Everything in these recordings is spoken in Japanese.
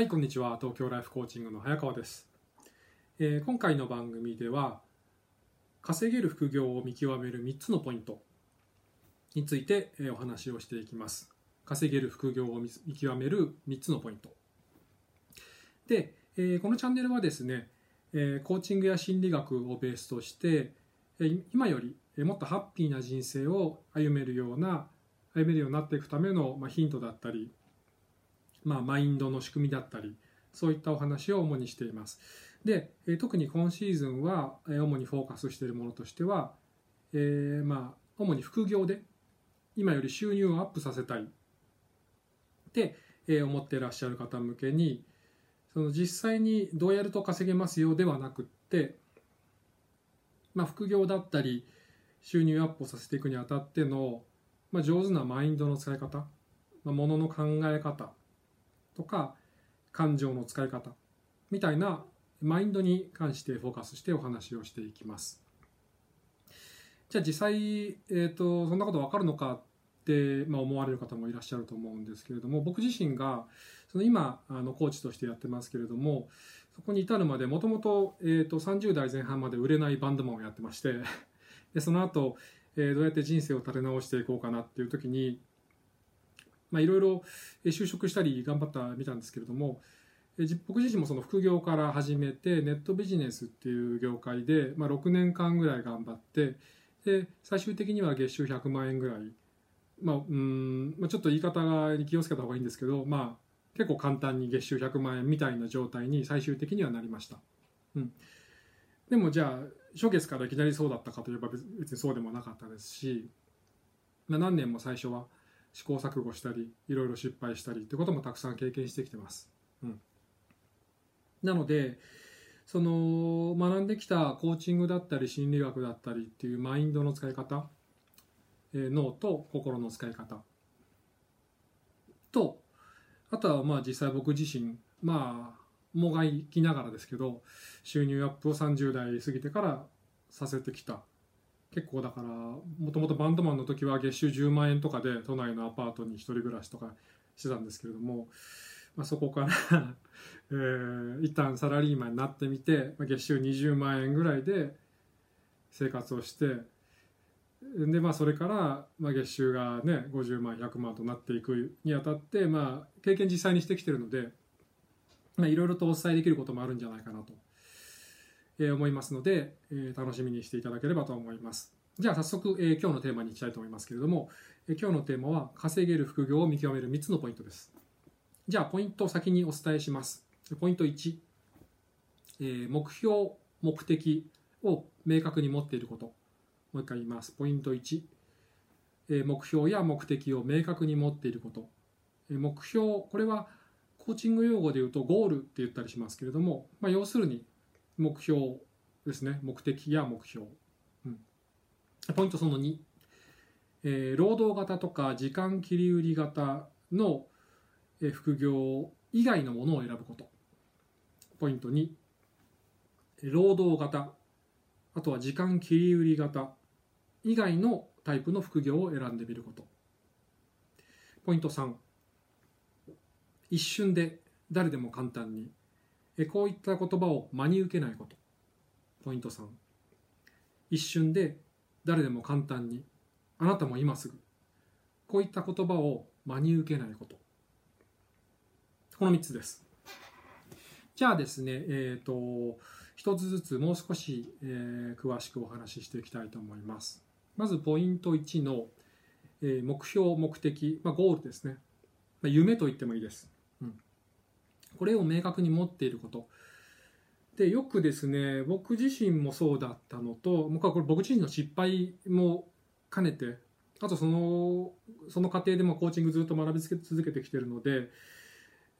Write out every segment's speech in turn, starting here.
はい、こんにちは。東京ライフコーチングの早川です。えー今回の番組では、稼げる副業を見極める3つのポイントについて、えーお話をしていきます。稼げる副業を見見極める3つのポイント。で、えーこのチャンネルはですね、えーコーチングや心理学をベースとして、えー今よりえーもっとハッピーな人生を歩めるような、歩めるようになっていくための、まあ、ヒントだったり、まあ、マインドの仕組みだったりそういったお話を主にしています。で、えー特に今シーズンは、えー主にフォーカスしているものとしては、えーまあ主に副業で今より収入をアップさせたい。って、え思っていらっしゃる方向けにその実際にどうやると稼げますよではなくって、まあ、副業だったり収入アップをさせていくにあたっての、まあ、上手なマインドの使い方、まあ、ものの考え方とか感情の使い方みたいなマインドに関してフォーカスしてお話をしていきます。じゃあ実際、えー、とそんなこと分かるのかって、まあ、思われる方もいらっしゃると思うんですけれども僕自身がその今あのコーチとしてやってますけれどもそこに至るまでもともと30代前半まで売れないバンドマンをやってましてでその後、えーどうやって人生を立て直していこうかなっていう時にいろいろ就職したり頑張ったみたんですけれども僕自身もその副業から始めてネットビジネスっていう業界で、まあ、6年間ぐらい頑張ってで最終的には月収100万円ぐらい、まあうんまあ、ちょっと言い方に気をつけた方がいいんですけど、まあ、結構簡単に月収100万円みたいな状態に最終的にはなりました。うん、でもじゃあ初月からいきなりそうだったかといえば別別にそうでもなかったですし、まあ、何年も最初は試行錯誤したりいろいろ失敗したりってこともたくさん経験してきてます。うん、なのでその学んできたコーチングだったり心理学だったりっていうマインドの使い方、えー脳と心の使い方とあとはまあ実際僕自身まあもがいきながらですけど収入アップを30代過ぎてからさせてきた結構だからもともとバンドマンの時は月収10万円とかで都内のアパートに一人暮らしとかしてたんですけれども、まあ、そこから えー一旦サラリーマンになってみて、月収20万円ぐらいで生活をしてでまあそれから、まあ、月収がね50万100万となっていくにあたって、まあ、経験実際にしてきてるのでまあいろいろとお伝えできることもあるんじゃないかなと、思いますので、え楽しみにしていただければと思います。じゃあ早速、え今日のテーマに行きたいと思いますけれども、え今日のテーマは稼げる副業を見極める3つのポイントです。じゃあポイントを先にお伝えします。ポイント1、え目標目的を明確に持っていること。もう一回言います。ポイント1、え目標や目的を明確に持っていること。え目標これはコーチング用語で言うとゴールって言ったりしますけれども、まあ、要するに目標ですね。目的や目標、うん、ポイントその2、えー労働型とか時間切り売り型の副業以外のものを選ぶこと。ポイント2労働型。あとは時間切り売り型以外のタイプの副業を選んでみること。ポイント3一瞬で誰でも簡単にこういった言葉を真に受けないこと。ポイント3一瞬で誰でも簡単にあなたも今すぐこういった言葉を真に受けないこと。この3つです。じゃあですねえっ、と一つずつもう少し、えー詳しくお話ししていきたいと思います。まずポイント1の、えー目標目的、まあ、ゴールですね、ま、夢と言ってもいいです。これを明確に持っていること。でよくですね僕自身もそうだったのと僕はこれ僕自身の失敗も兼ねてあとそのその過程でもコーチングずっと学び続けてきてるので、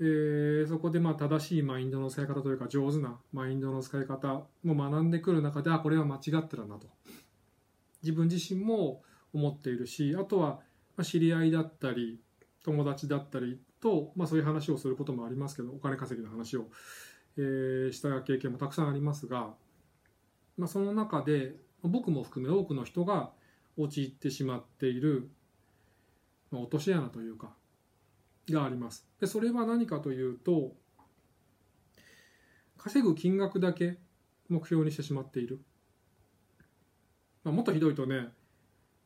えーそこでまあ正しいマインドの使い方というか上手なマインドの使い方も学んでくる中であこれは間違ってるなと。自分自身も思っているしあとは知り合いだったり友達だったりと、まあ、そういう話をすることもありますけどお金稼ぎの話を、えーした経験もたくさんありますが、まあ、その中で僕も含め多くの人が陥ってしまっている、まあ、落とし穴というかがあります。でそれは何かというと稼ぐ金額だけ目標にしてしまっている、まあ、もっとひどいとね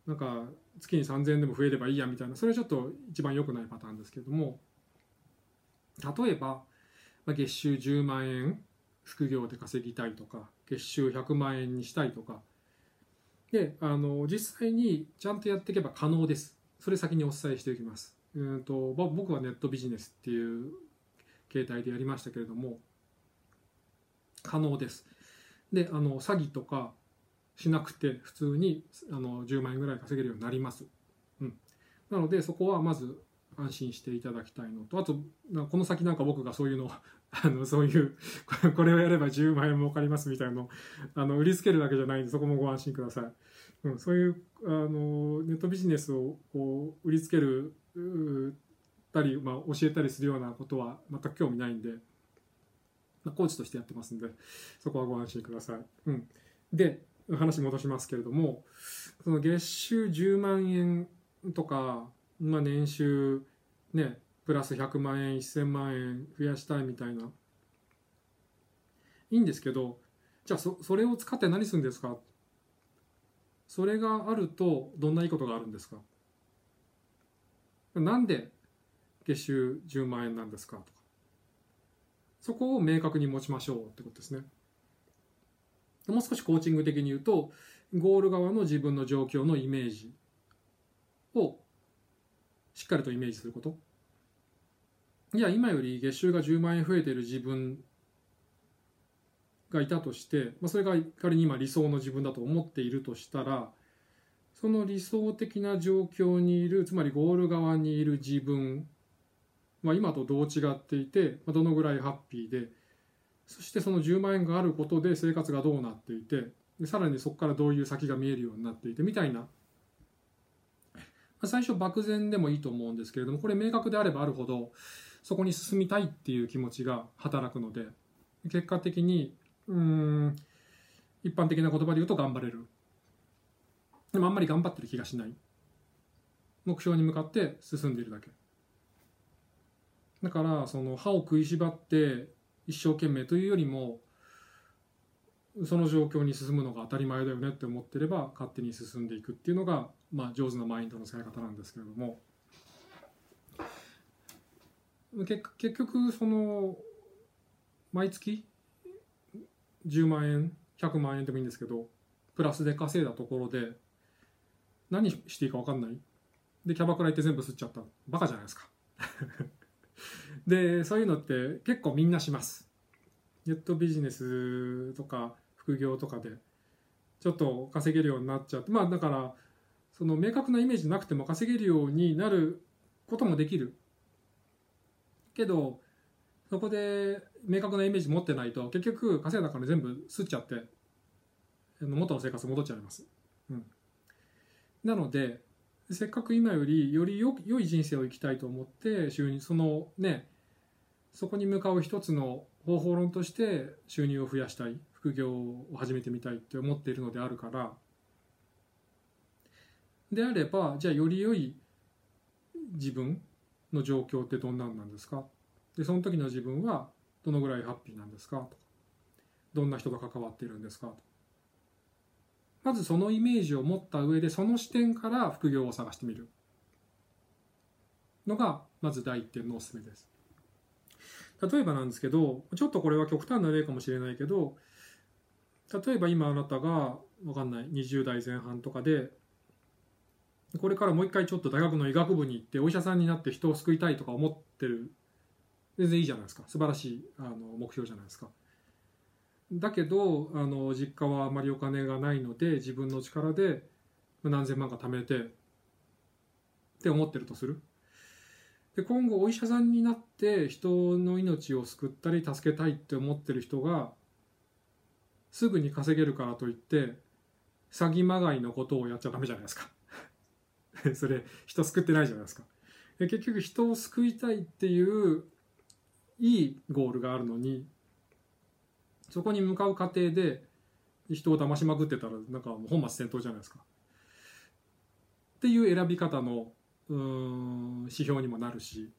なんか月に3000円でも増えればいいやみたいな。それはちょっと一番良くないパターンですけれども。例えば、月収10万円副業で稼ぎたいとか月収100万円にしたいとか。であの実際にちゃんとやっていけば可能です。それ先にお伝えしておきます。うんと僕はネットビジネスっていう形態でやりましたけれども。可能です。であの詐欺とかしなくて普通にあの10万円ぐらい稼げるようになります、うん、なのでそこはまず安心していただきたいのと。あとこの先なんか僕がそういうの あのそういうこれをやれば10万円儲かりますみたいなのあの売りつけるだけじゃないんでそこもご安心ください、うん、そういうあのネットビジネスをこう売りつけるたり、まあ、教えたりするようなことは全く興味ないんで、まあ、コーチとしてやってますんでそこはご安心ください、うん、で話戻しますけれどもその月収10万円とか、まあ、年収ねプラス100万円1000万円増やしたいみたいな。いいんですけどじゃあそそれを使って何するんですか？それがあるとどんないいことがあるんですか？なんで月収10万円なんですか？とか。そこを明確に持ちましょうってことですね。もう少しコーチング的に言うとゴール側の自分の状況のイメージをしっかりとイメージすること。いや今より月収が10万円増えている自分がいたとして、まあ、それが仮に今理想の自分だと思っているとしたらその理想的な状況にいるつまりゴール側にいる自分は今とどう違っていて、どのぐらいハッピーでそしてその10万円があることで生活がどうなっていてでさらにそこからどういう先が見えるようになっていてみたいな。最初漠然でもいいと思うんですけれどもこれ明確であればあるほどそこに進みたいっていう気持ちが働くので結果的にうん一般的な言葉で言うと頑張れる。でもあんまり頑張ってる気がしない。目標に向かって進んでいるだけ。だからその歯を食いしばって一生懸命というよりもその状況に進むのが当たり前だよねって思ってれば勝手に進んでいくっていうのが、まあ、上手なマインドの使い方なんですけれども。結結局その毎月10万円100万円でもいいんですけどプラスで稼いだところで何していいか分かんない。でキャバクラ行って全部吸っちゃった。バカじゃないですか。でそういうのって結構みんなします。ネットビジネスとか副業とかでちょっと稼げるようになっちゃってまあだからその明確なイメージなくても稼げるようになることもできる。けどそこで明確なイメージ持ってないと結局稼いだから全部吸っちゃって元の生活戻っちゃいます、うん、なのでせっかく今よりよりよ良い人生を生きたいと思って収入そのねそこに向かう一つの方法論として収入を増やしたい副業を始めてみたいって思っているのであるから。であればじゃあより良い自分の状況ってどんなんなんですか？でその時の自分はどのぐらいハッピーなんですか？とか。どんな人が関わっているんですか？とまずそのイメージを持った上でその視点から副業を探してみるのがまず第一点のおすすめです。例えばなんですけどちょっとこれは極端な例かもしれないけど例えば今あなたが分かんない20代前半とかでこれからもう一回ちょっと大学の医学部に行ってお医者さんになって人を救いたいとか思ってる。全然いいじゃないですか。素晴らしいあの目標じゃないですか。だけどあの実家はあまりお金がないので自分の力で何千万か貯めてって思ってるとする。で今後お医者さんになって人の命を救ったり助けたいって思ってる人がすぐに稼げるからといって詐欺まがいのことをやっちゃダメじゃないですか それ人救ってないじゃないですか結局人を救いたいっていういいゴールがあるのにそこに向かう過程で人を騙しまくってたらなんかもう本末転倒じゃないですか。っていう選び方のうん指標にもなるし。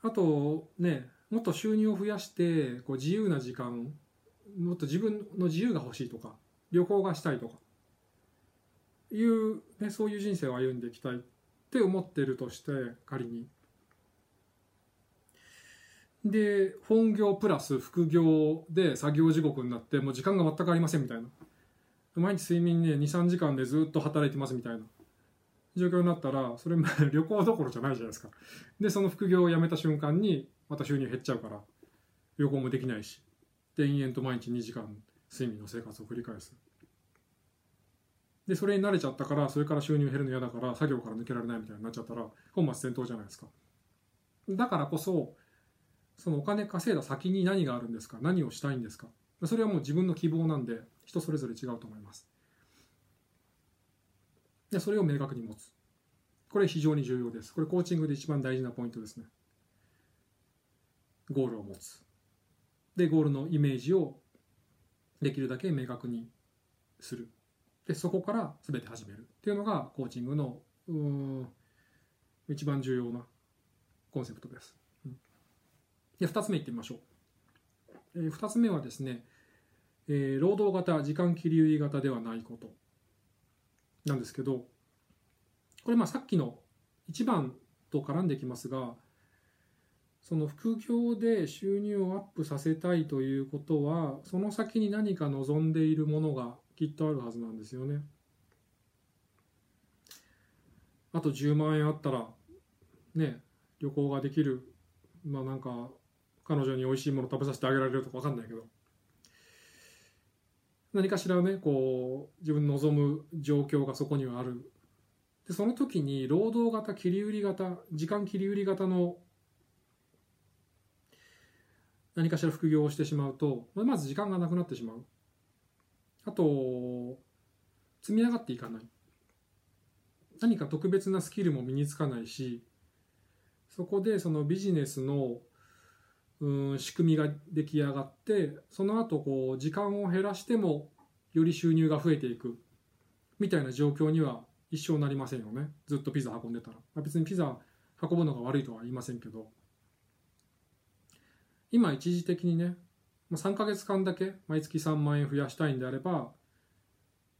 あとねもっと収入を増やしてこう自由な時間もっと自分の自由が欲しいとか旅行がしたいとかいう、ね、そういう人生を歩んでいきたいって思ってるとして仮に。で本業プラス副業で作業時刻になってもう時間が全くありませんみたいな。毎日睡眠ね23時間でずっと働いてますみたいな。状況になったらそれ 旅行どころじゃないじゃないですか。でその副業を辞めた瞬間にまた収入減っちゃうから旅行もできないしで延々と毎日2時間睡眠の生活を繰り返す。でそれに慣れちゃったからそれから収入減るの嫌だから作業から抜けられないみたいになっちゃったら本末転倒じゃないですか。だからこそそのお金稼いだ先に何があるんですか？何をしたいんですか？それはもう自分の希望なんで人それぞれ違うと思います。でそれを明確に持つ。これ非常に重要です。これコーチングで一番大事なポイントですね。ゴールを持つ。でゴールのイメージをできるだけ明確にする。でそこから全て始める。っていうのがコーチングの一番重要なコンセプトです。で2つ目いってみましょう。えー、2つ目はですね、えー、労働型時間切り売り型ではないこと。なんですけどこれまあさっきの1番と絡んできますがその副業で収入をアップさせたいということはその先に何か望んでいるものがきっとあるはずなんですよね。あと10万円あったらね旅行ができる。まあなんか彼女に美味しいもの食べさせてあげられるとか分かんないけど。何かしらねこう自分の望む状況がそこにはある。でその時に労働型切り売り型時間切り売り型の何かしら副業をしてしまうとまず時間がなくなってしまう。あと積み上がっていかない。何か特別なスキルも身につかないしそこでそのビジネスのうん仕組みが出来上がってその後こう時間を減らしてもより収入が増えていくみたいな状況には一生なりませんよね。ずっとピザ運んでたら、まあ、別にピザ運ぶのが悪いとは言いませんけど。今一時的にね3ヶ月間だけ毎月3万円増やしたいんであれば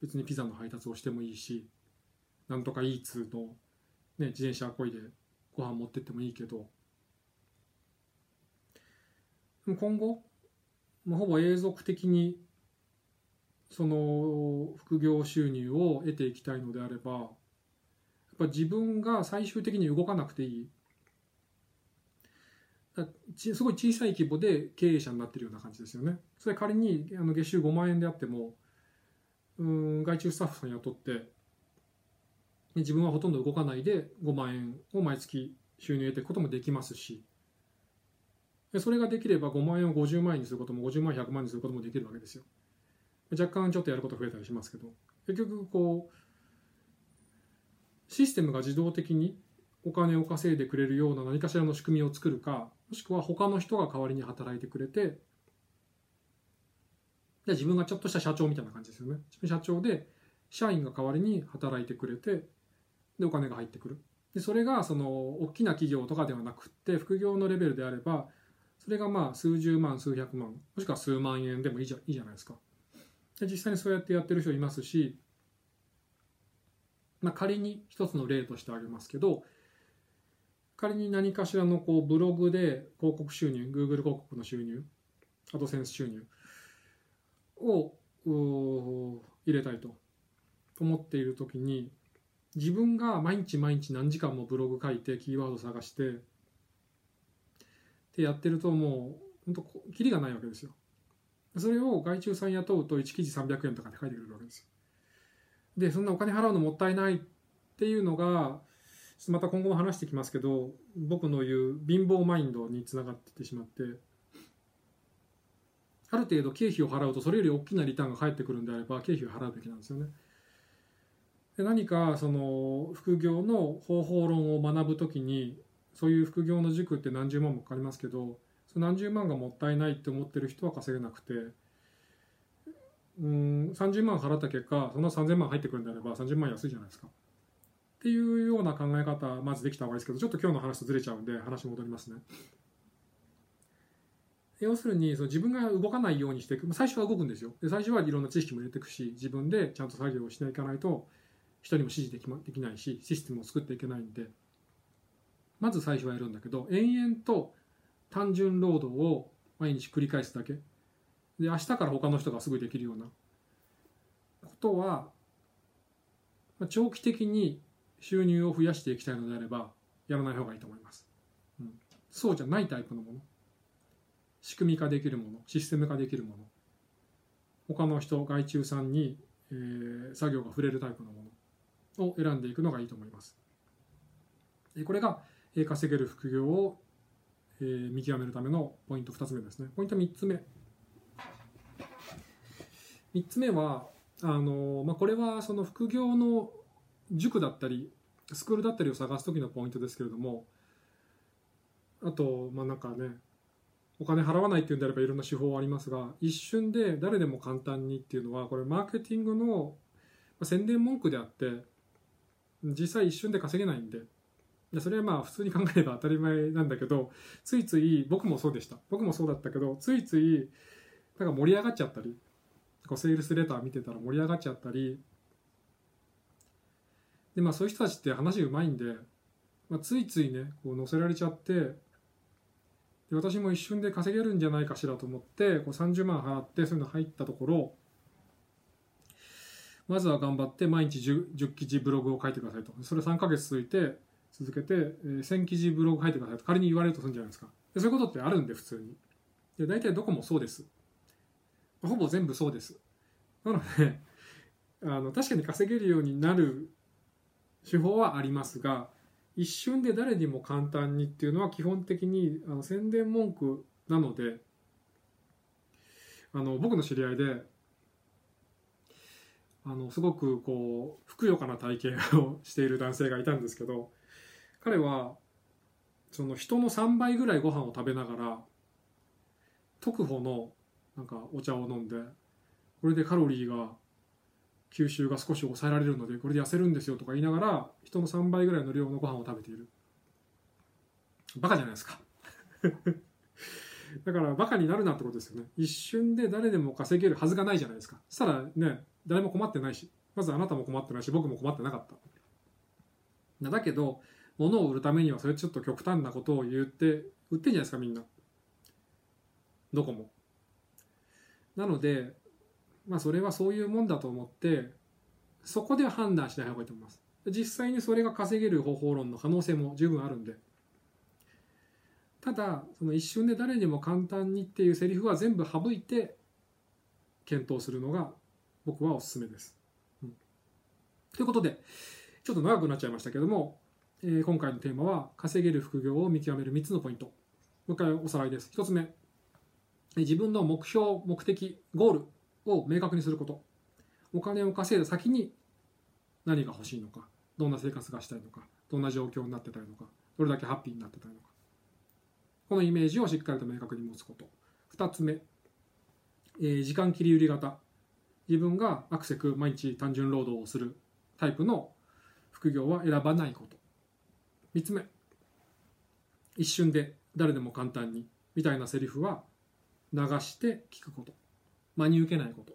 別にピザの配達をしてもいいしなんとかイーツの、ね、自転車こいでご飯持ってってもいいけど今後、まあ、ほぼ永続的にその副業収入を得ていきたいのであればやっぱ自分が最終的に動かなくていいすごい小さい規模で経営者になってるような感じですよね。それ仮にあの月収5万円であってもうん外注スタッフさん雇って自分はほとんど動かないで5万円を毎月収入を得ていくこともできますしそれができれば5万円を50万円にすることも50万円100万円にすることもできるわけですよ。若干ちょっとやること増えたりしますけど。結局こうシステムが自動的にお金を稼いでくれるような何かしらの仕組みを作るかもしくは他の人が代わりに働いてくれてで自分がちょっとした社長みたいな感じですよね。社長で社員が代わりに働いてくれてでお金が入ってくる。でそれがその大きな企業とかではなくって副業のレベルであればそれがまあ数十万数百万もしくは数万円でもいいじゃいいじゃないですか。で実際にそうやってやってる人いますし、まあ、仮に一つの例としてあげますけど仮に何かしらのこうブログで広告収入 Google 広告の収入アドセンス収入を入れたいと思っている時に自分が毎日毎日何時間もブログ書いてキーワード探してってやってるともう本当キリがないわけですよ。それを外注さん雇うと1記事300円とかって書いてくれるわけですよ。でそんなお金払うのもったいないっていうのがまた今後も話してきますけど僕の言う貧乏マインドにつながっていってしまってある程度経費を払うとそれより大きなリターンが返ってくるんであれば経費を払うべきなんですよね。で何かその副業の方法論を学ぶときにそういう副業の塾って何十万もかかりますけどその何十万がもったいないって思ってる人は稼げなくてうん30万払った結果その3000万入ってくるんであれば30万安いじゃないですか。っていうような考え方まずできた方がいいですけどちょっと今日の話とずれちゃうんで話戻りますね。要するにその自分が動かないようにしていく。最初は動くんですよ。で最初はいろんな知識も入れていくし自分でちゃんと作業をしないといけないと人にも指示でき,、ま、できないしシステムを作っていけないんで。まず最初はやるんだけど延々と単純労働を毎日繰り返すだけ。で明日から他の人がすぐできるようなことは長期的に収入を増やしていきたいのであればやらない方がいいと思います、うん、そうじゃないタイプのもの。仕組み化できるもの。システム化できるもの。他の人外注さんに、えー、作業が触れるタイプのものを選んでいくのがいいと思います。これが稼げる副業を見極めるためのポイント2つ目ですね。ポイント3つ目。3つ目はあの、まあ、これはその副業の塾だったりスクールだったりを探す時のポイントですけれどもあとまあなんかねお金払わないっていうんであればいろんな手法はありますが一瞬で誰でも簡単にっていうのはこれマーケティングの宣伝文句であって実際一瞬で稼げないんででそれはまあ普通に考えれば当たり前なんだけどついつい僕もそうでした。僕もそうだったけどついついなんか盛り上がっちゃったりこうセールスレター見てたら盛り上がっちゃったりでまあそういう人たちって話うまいんで、まあ、ついついねこう載せられちゃってで私も一瞬で稼げるんじゃないかしらと思ってこう30万払ってそういうの入ったところまずは頑張って毎日 10, 10記事ブログを書いてくださいと。それ3ヶ月続いて続けて、えー、1000記事ブログ書いてくださいと仮に言われるとするんじゃないですか。でそういうことってあるんで普通に。で大体どこもそうです。ほぼ全部そうです。なので あの確かに稼げるようになる手法はありますが一瞬で誰にも簡単にっていうのは基本的にあの宣伝文句なのであの僕の知り合いであのすごくこうふくよかな体型をしている男性がいたんですけど彼はその人の3倍ぐらいご飯を食べながら特保のなんかお茶を飲んでこれでカロリーが吸収が少し抑えられるのでこれで痩せるんですよとか言いながら人の3倍ぐらいの量のご飯を食べている。バカじゃないですか。だからバカになるなってことですよね。一瞬で誰でも稼げるはずがないじゃないですか。そしたらね誰も困ってないしまずあなたも困ってないし僕も困ってなかった。だけど物を売るためにはそれちょっと極端なことを言って売ってんじゃないですかみんな。どこも。なのでまあそれはそういうもんだと思ってそこで判断しない方がいいと思います。実際にそれが稼げる方法論の可能性も十分あるんで。ただその一瞬で誰にも簡単にっていうセリフは全部省いて検討するのが僕はおすすめです、うん、ということでちょっと長くなっちゃいましたけども、えー、今回のテーマは稼げる副業を見極める3つのポイント。もう一回おさらいです。1つ目。自分の目標目的ゴールを明確にすること。お金を稼いだ先に何が欲しいのか。どんな生活がしたいのか。どんな状況になってたいのか。どれだけハッピーになってたいのか。このイメージをしっかりと明確に持つこと。2つ目、えー、時間切り売り型。自分がアクセク毎日単純労働をするタイプの副業は選ばないこと。3つ目。一瞬で誰でも簡単にみたいなセリフは流して聞くこと。真に受けないこと。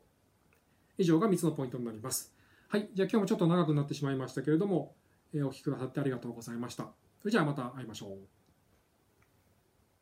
以上が3つのポイントになります。はい。じゃあ今日もちょっと長くなってしまいましたけれども、えー、お聴きくださってありがとうございました。それじゃあまた会いましょう。